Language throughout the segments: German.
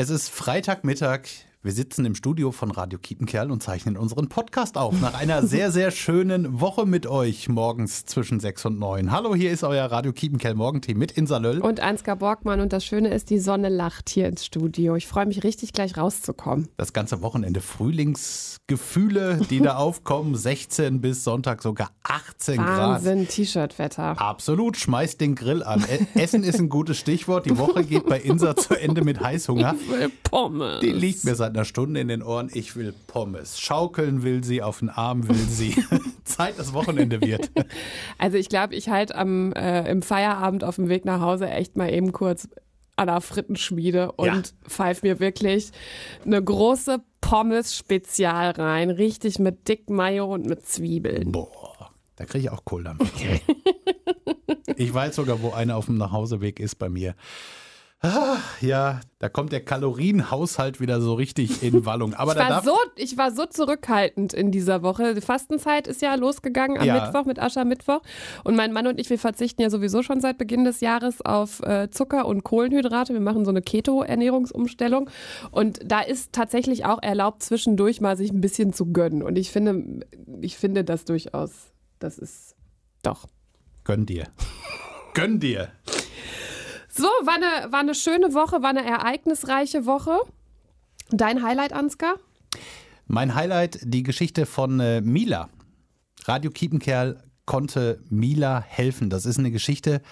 Es ist Freitagmittag. Wir sitzen im Studio von Radio Kiepenkerl und zeichnen unseren Podcast auf. Nach einer sehr, sehr schönen Woche mit euch morgens zwischen 6 und 9. Hallo, hier ist euer Radio Kiepenkerl Morgenteam mit Insa Löll. Und Ansgar Borgmann. Und das Schöne ist, die Sonne lacht hier ins Studio. Ich freue mich richtig, gleich rauszukommen. Das ganze Wochenende Frühlingsgefühle, die da aufkommen. 16 bis Sonntag sogar 18 Wahnsinn, Grad. Wahnsinn, T-Shirt-Wetter. Absolut, schmeißt den Grill an. E- Essen ist ein gutes Stichwort. Die Woche geht bei Insa zu Ende mit Heißhunger. Ich will Pommes. Die liegt mir seit einer Stunde in den Ohren. Ich will Pommes. Schaukeln will sie, auf den Arm will sie. Zeit, dass Wochenende wird. Also ich glaube, ich halte am äh, im Feierabend auf dem Weg nach Hause echt mal eben kurz an der Frittenschmiede und Ja. pfeife mir wirklich eine große Pommes-Spezial rein. Richtig mit dick Mayo und mit Zwiebeln. Boah, da kriege ich auch Kohldampf. Ich weiß sogar, wo eine auf dem Nachhauseweg ist bei mir. Ah, ja, da kommt der Kalorienhaushalt wieder so richtig in Wallung. Aber Ich war, so, ich war so zurückhaltend in dieser Woche. Die Fastenzeit ist ja losgegangen am Ja. Mittwoch mit Aschermittwoch. Und mein Mann und ich, wir verzichten ja sowieso schon seit Beginn des Jahres auf äh, Zucker und Kohlenhydrate. Wir machen so eine Keto-Ernährungsumstellung. Und da ist tatsächlich auch erlaubt, zwischendurch mal sich ein bisschen zu gönnen. Und ich finde, ich finde das durchaus, das ist doch. gönn dir. Gönn dir. So, war eine, war eine schöne Woche, war eine ereignisreiche Woche. Dein Highlight, Ansgar? Mein Highlight, die Geschichte von äh, Mila. Radio Kiepenkerl konnte Mila helfen. Das ist eine Geschichte,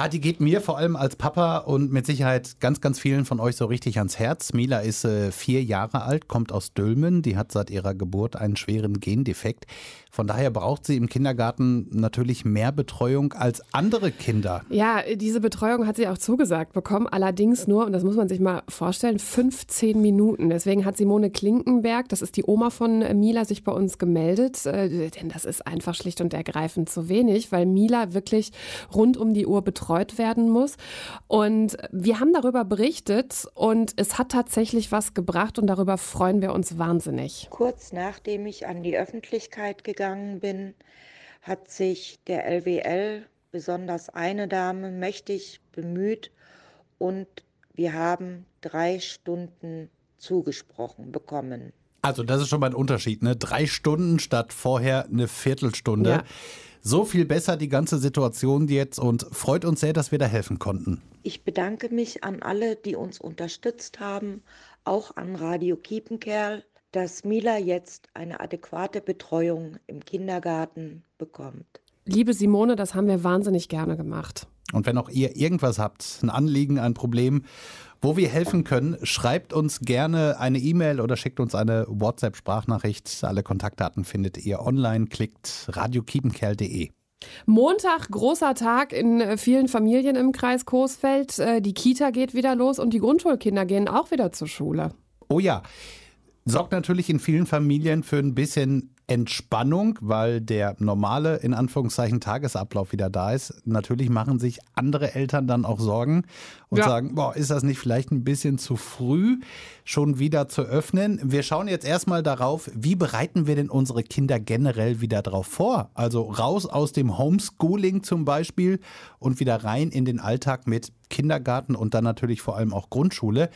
ah, die geht mir vor allem als Papa und mit Sicherheit ganz, ganz vielen von euch so richtig ans Herz. Mila ist äh, vier Jahre alt, kommt aus Dülmen. Die hat seit ihrer Geburt einen schweren Gendefekt. Von daher braucht sie im Kindergarten natürlich mehr Betreuung als andere Kinder. Ja, diese Betreuung hat sie auch zugesagt bekommen, allerdings nur, und das muss man sich mal vorstellen, 15 Minuten. Deswegen hat Simone Klinkenberg, das ist die Oma von Mila, sich bei uns gemeldet, äh, denn das ist einfach schlicht und ergreifend zu wenig, weil Mila wirklich rund um die Uhr betreut werden muss. Und wir haben darüber berichtet und es hat tatsächlich was gebracht und darüber freuen wir uns wahnsinnig. Kurz nachdem ich an die Öffentlichkeit gegangen bin, hat sich der LWL, besonders eine Dame, mächtig bemüht und wir haben drei Stunden zugesprochen bekommen. Also das ist schon mal ein Unterschied, ne? Drei Stunden statt vorher eine Viertelstunde. Ja. So viel besser die ganze Situation jetzt und freut uns sehr, dass wir da helfen konnten. Ich bedanke mich an alle, die uns unterstützt haben, auch an Radio Kiepenkerl, dass Mila jetzt eine adäquate Betreuung im Kindergarten bekommt. Liebe Simone, das haben wir wahnsinnig gerne gemacht. Und wenn auch ihr irgendwas habt, ein Anliegen, ein Problem, wo wir helfen können, schreibt uns gerne eine E-Mail oder schickt uns eine WhatsApp-Sprachnachricht. Alle Kontaktdaten findet ihr online. Klickt radiokiepenkerl.de. Montag, großer Tag in äh, vielen Familien im Kreis Coesfeld. Äh, Die Kita geht wieder los und die Grundschulkinder gehen auch wieder zur Schule. Oh ja, sorgt natürlich in vielen Familien für ein bisschen Entspannung, weil der normale, in Anführungszeichen, Tagesablauf wieder da ist. Natürlich machen sich andere Eltern dann auch Sorgen und Ja. sagen, boah, ist das nicht vielleicht ein bisschen zu früh, schon wieder zu öffnen? Wir schauen jetzt erstmal darauf, wie bereiten wir denn unsere Kinder generell wieder drauf vor? Also raus aus dem Homeschooling zum Beispiel und wieder rein in den Alltag mit Kindergarten und dann natürlich vor allem auch Grundschule.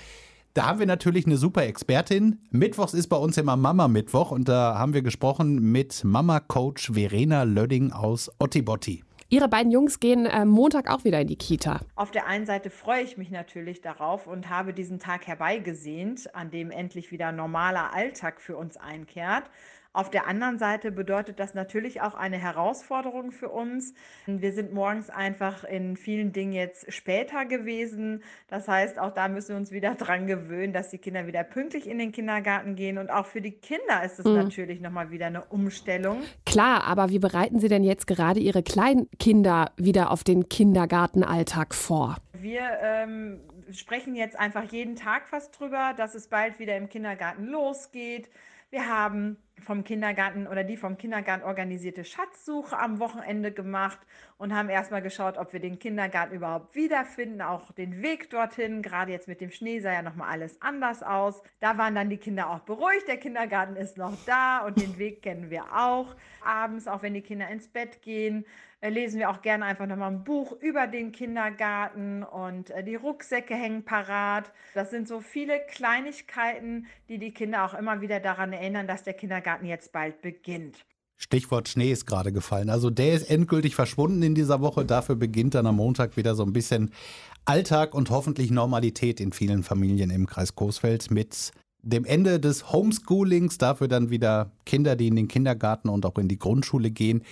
Da haben wir natürlich eine super Expertin. Mittwochs ist bei uns immer Mama-Mittwoch und da haben wir gesprochen mit Mama-Coach Verena Lödding aus Ottibotti. Ihre beiden Jungs gehen äh, Montag auch wieder in die Kita. Auf der einen Seite freue ich mich natürlich darauf und habe diesen Tag herbeigesehnt, an dem endlich wieder normaler Alltag für uns einkehrt. Auf der anderen Seite bedeutet das natürlich auch eine Herausforderung für uns. Wir sind morgens einfach in vielen Dingen jetzt später gewesen. Das heißt, auch da müssen wir uns wieder dran gewöhnen, dass die Kinder wieder pünktlich in den Kindergarten gehen. Und auch für die Kinder ist es Mhm. natürlich nochmal wieder eine Umstellung. Klar, aber wie bereiten Sie denn jetzt gerade Ihre Kleinkinder wieder auf den Kindergartenalltag vor? Wir ähm, sprechen jetzt einfach jeden Tag fast drüber, dass es bald wieder im Kindergarten losgeht. Wir haben vom Kindergarten oder die vom Kindergarten organisierte Schatzsuche am Wochenende gemacht und haben erstmal geschaut, ob wir den Kindergarten überhaupt wiederfinden, auch den Weg dorthin. Gerade jetzt mit dem Schnee sah ja nochmal alles anders aus. Da waren dann die Kinder auch beruhigt. Der Kindergarten ist noch da und den Weg kennen wir auch. Abends, auch wenn die Kinder ins Bett gehen, äh, lesen wir auch gerne einfach nochmal ein Buch über den Kindergarten und äh, die Rucksäcke hängen parat. Das sind so viele Kleinigkeiten, die die Kinder auch immer wieder daran erinnern, dass der Kindergarten jetzt bald beginnt. Stichwort Schnee ist gerade gefallen. Also der ist endgültig verschwunden in dieser Woche. Dafür beginnt dann am Montag wieder so ein bisschen Alltag und hoffentlich Normalität in vielen Familien im Kreis Coesfeld mit dem Ende des Homeschoolings, dafür dann wieder Kinder, die in den Kindergarten und auch in die Grundschule gehen.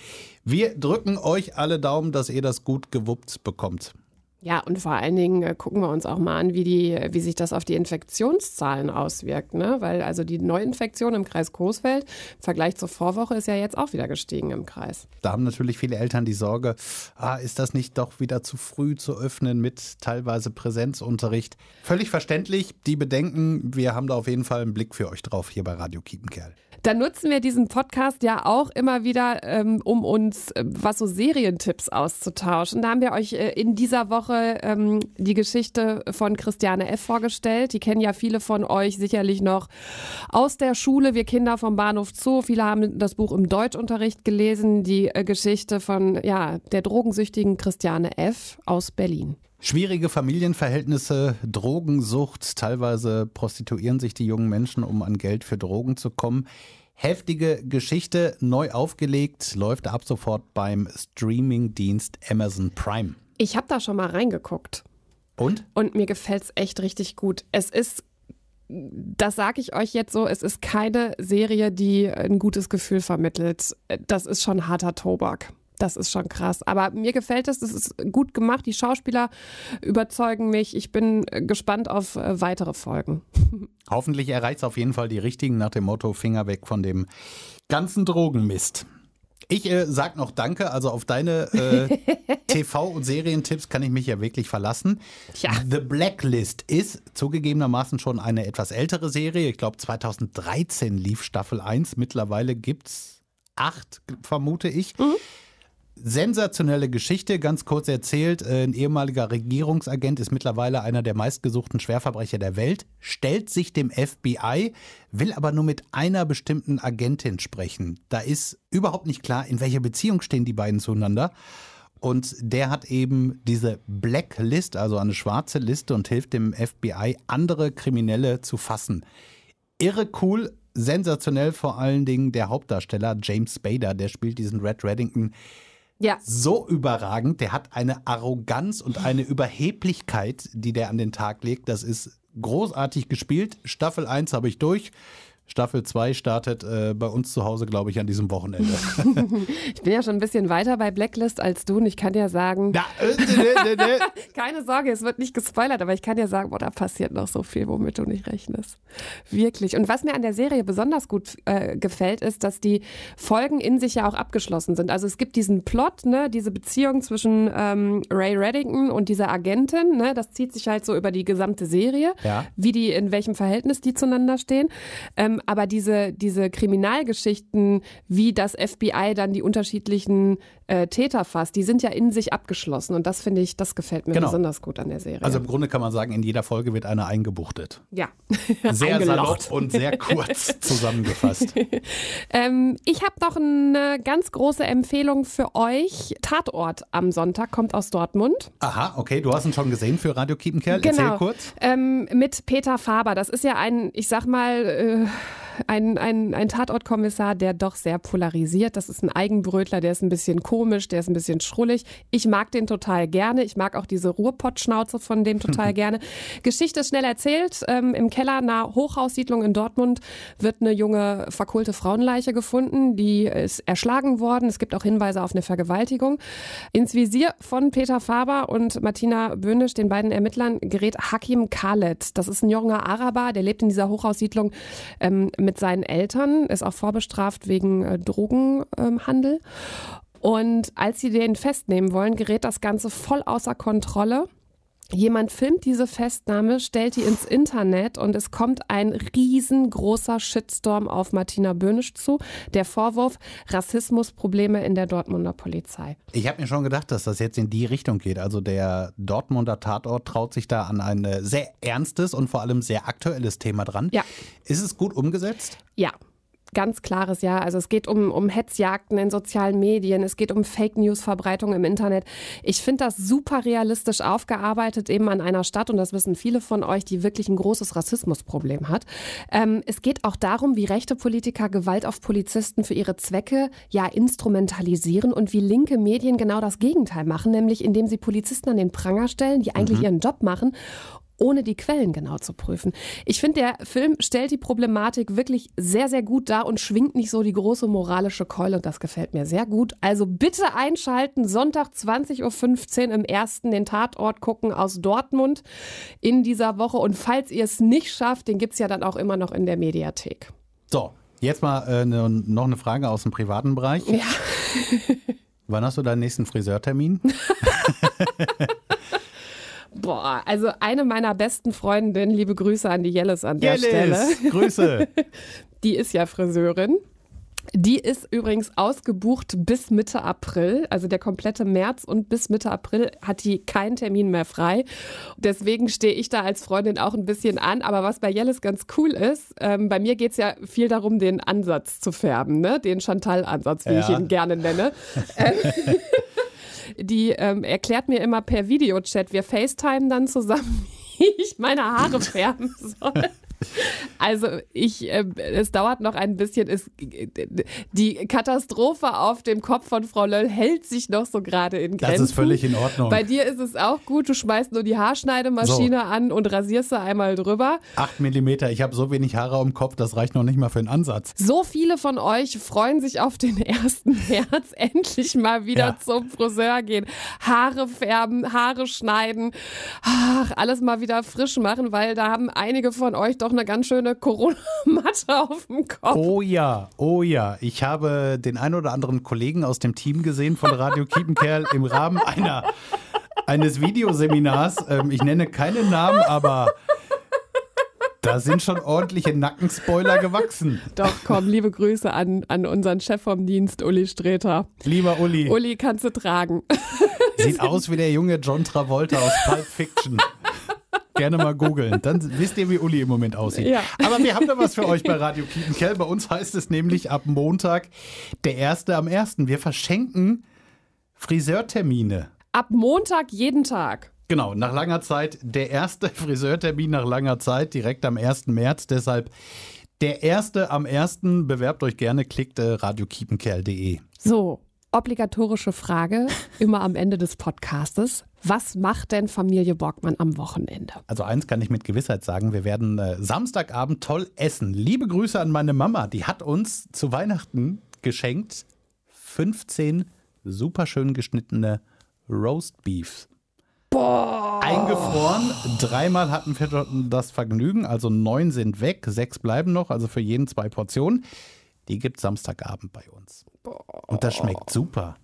Wir drücken euch alle Daumen, dass ihr das gut gewuppt bekommt. Ja, und vor allen Dingen äh, gucken wir uns auch mal an, wie, die, wie sich das auf die Infektionszahlen auswirkt. Ne? Weil also die Neuinfektion im Kreis Coesfeld im Vergleich zur Vorwoche ist ja jetzt auch wieder gestiegen im Kreis. Da haben natürlich viele Eltern die Sorge, ah, ist das nicht doch wieder zu früh zu öffnen mit teilweise Präsenzunterricht? Völlig verständlich, die Bedenken. Wir haben da auf jeden Fall einen Blick für euch drauf hier bei Radio Kiepenkerl. Dann nutzen wir diesen Podcast ja auch immer wieder, ähm, um uns, äh, was so Serientipps auszutauschen. Da haben wir euch äh, in dieser Woche ähm, die Geschichte von Christiane F. vorgestellt. Die kennen ja viele von euch sicherlich noch aus der Schule. Wir Kinder vom Bahnhof Zoo. Viele haben das Buch im Deutschunterricht gelesen. Die äh, Geschichte von ja, der drogensüchtigen Christiane F. aus Berlin. Schwierige Familienverhältnisse, Drogensucht, teilweise prostituieren sich die jungen Menschen, um an Geld für Drogen zu kommen. Heftige Geschichte, neu aufgelegt, läuft ab sofort beim Streamingdienst Amazon Prime. Ich habe da schon mal reingeguckt. Und? Und mir gefällt es echt richtig gut. Es ist das sage ich euch jetzt so, es ist keine Serie, die ein gutes Gefühl vermittelt. Das ist schon harter Tobak. Das ist schon krass. Aber mir gefällt es, es ist gut gemacht. Die Schauspieler überzeugen mich. Ich bin gespannt auf äh, weitere Folgen. Hoffentlich erreicht es auf jeden Fall die richtigen nach dem Motto Finger weg von dem ganzen Drogenmist. Ich äh, sag noch Danke, also auf deine äh, TV- und Serientipps kann ich mich ja wirklich verlassen. Tja. The Blacklist ist zugegebenermaßen schon eine etwas ältere Serie. Ich glaube 2013 lief Staffel 1. Mittlerweile gibt es acht, vermute ich. Mhm sensationelle Geschichte, ganz kurz erzählt. Äh, ein ehemaliger Regierungsagent ist mittlerweile einer der meistgesuchten Schwerverbrecher der Welt, stellt sich dem FBI, will aber nur mit einer bestimmten Agentin sprechen. Da ist überhaupt nicht klar, in welcher Beziehung stehen die beiden zueinander. Und der hat eben diese Blacklist, also eine schwarze Liste und hilft dem FBI, andere Kriminelle zu fassen. Irre cool, sensationell vor allen Dingen der Hauptdarsteller James Spader, der spielt diesen Red Reddington ja. so überragend. Der hat eine Arroganz und eine Überheblichkeit, die der an den Tag legt. Das ist großartig gespielt. Staffel 1 habe ich durch. Staffel 2 startet äh, bei uns zu Hause, glaube ich, an diesem Wochenende. ich bin ja schon ein bisschen weiter bei Blacklist als du und ich kann dir sagen. Na, äh, ne, ne, ne. keine Sorge, es wird nicht gespoilert, aber ich kann dir sagen, boah, da passiert noch so viel, womit du nicht rechnest. Wirklich. Und was mir an der Serie besonders gut äh, gefällt, ist, dass die Folgen in sich ja auch abgeschlossen sind. Also es gibt diesen Plot, ne, diese Beziehung zwischen ähm, Ray Reddington und dieser Agentin, ne, das zieht sich halt so über die gesamte Serie, ja. wie die, in welchem Verhältnis die zueinander stehen. Ähm, aber diese, diese Kriminalgeschichten, wie das FBI dann die unterschiedlichen äh, Täter fasst, die sind ja in sich abgeschlossen. Und das finde ich, das gefällt mir genau. besonders gut an der Serie. Also im Grunde kann man sagen, in jeder Folge wird einer eingebuchtet. Ja. Sehr salopp und sehr kurz zusammengefasst. ähm, ich habe noch eine ganz große Empfehlung für euch. Tatort am Sonntag kommt aus Dortmund. Aha, okay. Du hast ihn schon gesehen für Radio Kiepenkerl. Genau. Erzähl kurz. Ähm, mit Peter Faber. Das ist ja ein, ich sag mal, äh, ein, ein, ein Tatortkommissar, der doch sehr polarisiert. Das ist ein Eigenbrötler, der ist ein bisschen komisch, der ist ein bisschen schrullig. Ich mag den total gerne. Ich mag auch diese Ruhrpottschnauze von dem total gerne. Geschichte schnell erzählt. Ähm, Im Keller einer Hochhaussiedlung in Dortmund wird eine junge verkohlte Frauenleiche gefunden. Die ist erschlagen worden. Es gibt auch Hinweise auf eine Vergewaltigung. Ins Visier von Peter Faber und Martina Böhnisch, den beiden Ermittlern, gerät Hakim Khaled. Das ist ein junger Araber, der lebt in dieser Hochhaussiedlung ähm, mit seinen Eltern, ist auch vorbestraft wegen äh, Drogenhandel. Und als sie den festnehmen wollen, gerät das Ganze voll außer Kontrolle. Jemand filmt diese Festnahme, stellt die ins Internet und es kommt ein riesengroßer Shitstorm auf Martina Böhnisch zu. Der Vorwurf Rassismusprobleme in der Dortmunder Polizei. Ich habe mir schon gedacht, dass das jetzt in die Richtung geht. Also der Dortmunder Tatort traut sich da an ein sehr ernstes und vor allem sehr aktuelles Thema dran. Ja. Ist es gut umgesetzt? Ja, ganz klares Ja. Also es geht um, um Hetzjagden in sozialen Medien, es geht um Fake News-Verbreitung im Internet. Ich finde das super realistisch aufgearbeitet, eben an einer Stadt, und das wissen viele von euch, die wirklich ein großes Rassismusproblem hat. Ähm, es geht auch darum, wie rechte Politiker Gewalt auf Polizisten für ihre Zwecke ja instrumentalisieren und wie linke Medien genau das Gegenteil machen, nämlich indem sie Polizisten an den Pranger stellen, die eigentlich mhm. ihren Job machen ohne die Quellen genau zu prüfen. Ich finde, der Film stellt die Problematik wirklich sehr, sehr gut dar und schwingt nicht so die große moralische Keule und das gefällt mir sehr gut. Also bitte einschalten, Sonntag 20.15 Uhr im ersten den Tatort gucken aus Dortmund in dieser Woche und falls ihr es nicht schafft, den gibt es ja dann auch immer noch in der Mediathek. So, jetzt mal äh, ne, noch eine Frage aus dem privaten Bereich. Ja. Wann hast du deinen nächsten Friseurtermin? Boah, also eine meiner besten Freundinnen, liebe Grüße an die Jellis an der Jellis, Stelle. Grüße. Die ist ja Friseurin. Die ist übrigens ausgebucht bis Mitte April, also der komplette März und bis Mitte April hat die keinen Termin mehr frei. Deswegen stehe ich da als Freundin auch ein bisschen an. Aber was bei Jellis ganz cool ist, ähm, bei mir geht es ja viel darum, den Ansatz zu färben, ne? den Chantal-Ansatz, wie ja. ich ihn gerne nenne. Die ähm, erklärt mir immer per Videochat, wir FaceTime dann zusammen, wie ich meine Haare färben soll. Also ich, äh, es dauert noch ein bisschen. Es, die Katastrophe auf dem Kopf von Frau Löll hält sich noch so gerade in Grenzen. Das ist völlig in Ordnung. Bei dir ist es auch gut. Du schmeißt nur die Haarschneidemaschine so. an und rasierst sie einmal drüber. Acht Millimeter. Ich habe so wenig Haare am Kopf, das reicht noch nicht mal für einen Ansatz. So viele von euch freuen sich auf den 1. März endlich mal wieder ja. zum Friseur gehen. Haare färben, Haare schneiden, ach, alles mal wieder frisch machen, weil da haben einige von euch doch eine ganz schöne Corona-Matte auf dem Kopf. Oh ja, oh ja. Ich habe den ein oder anderen Kollegen aus dem Team gesehen von Radio Kiepenkerl im Rahmen einer, eines Videoseminars. Ähm, ich nenne keine Namen, aber da sind schon ordentliche Nackenspoiler gewachsen. Doch, komm, liebe Grüße an, an unseren Chef vom Dienst, Uli Streter. Lieber Uli. Uli kannst du tragen. Sieht aus wie der junge John Travolta aus Pulp Fiction. Gerne mal googeln. Dann wisst ihr, wie Uli im Moment aussieht. Ja. Aber wir haben da was für euch bei Radio Kietenkerl. Bei uns heißt es nämlich ab Montag der erste am ersten. Wir verschenken Friseurtermine. Ab Montag jeden Tag. Genau, nach langer Zeit der erste Friseurtermin nach langer Zeit, direkt am 1. März. Deshalb der erste am ersten. Bewerbt euch gerne, klickt äh, radiokiepenkerl.de. So, obligatorische Frage immer am Ende des Podcastes. Was macht denn Familie Borgmann am Wochenende? Also eins kann ich mit Gewissheit sagen, wir werden äh, Samstagabend toll essen. Liebe Grüße an meine Mama, die hat uns zu Weihnachten geschenkt 15 super schön geschnittene Roast Beefs. Boah. Eingefroren. Dreimal hatten wir das Vergnügen, also neun sind weg, sechs bleiben noch, also für jeden zwei Portionen. Die gibt Samstagabend bei uns. Und das schmeckt super.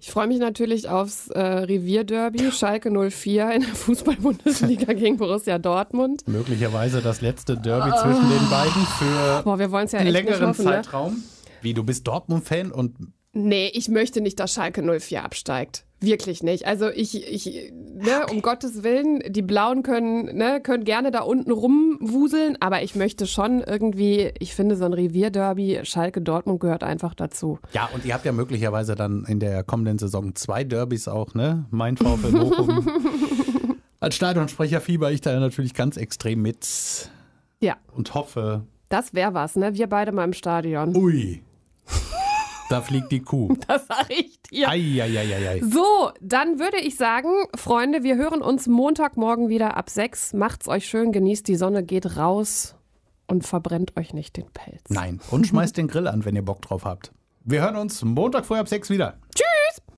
Ich freue mich natürlich aufs äh, Revierderby, Schalke 04 in der Fußball-Bundesliga gegen Borussia Dortmund. Möglicherweise das letzte Derby oh. zwischen den beiden für Boah, ja einen längeren hoffen, ne? Zeitraum. Ne? Wie, du bist Dortmund-Fan und. Nee, ich möchte nicht, dass Schalke 04 absteigt. Wirklich nicht. Also ich, ich ne, um Gottes Willen, die Blauen können, ne, können gerne da unten rumwuseln, aber ich möchte schon irgendwie, ich finde so ein Revierderby, Schalke Dortmund gehört einfach dazu. Ja, und ihr habt ja möglicherweise dann in der kommenden Saison zwei Derbys auch, ne? Mein VfL Bochum. Als Stadionsprecher fieber ich da natürlich ganz extrem mit. Ja. Und hoffe. Das wäre was, ne? Wir beide mal im Stadion. Ui. Da fliegt die Kuh. Das sag ich dir. Eieieiei. So, dann würde ich sagen, Freunde, wir hören uns Montagmorgen wieder ab sechs. Macht's euch schön, genießt die Sonne, geht raus und verbrennt euch nicht den Pelz. Nein, und schmeißt den Grill an, wenn ihr Bock drauf habt. Wir hören uns Montag früh ab sechs wieder. Tschüss.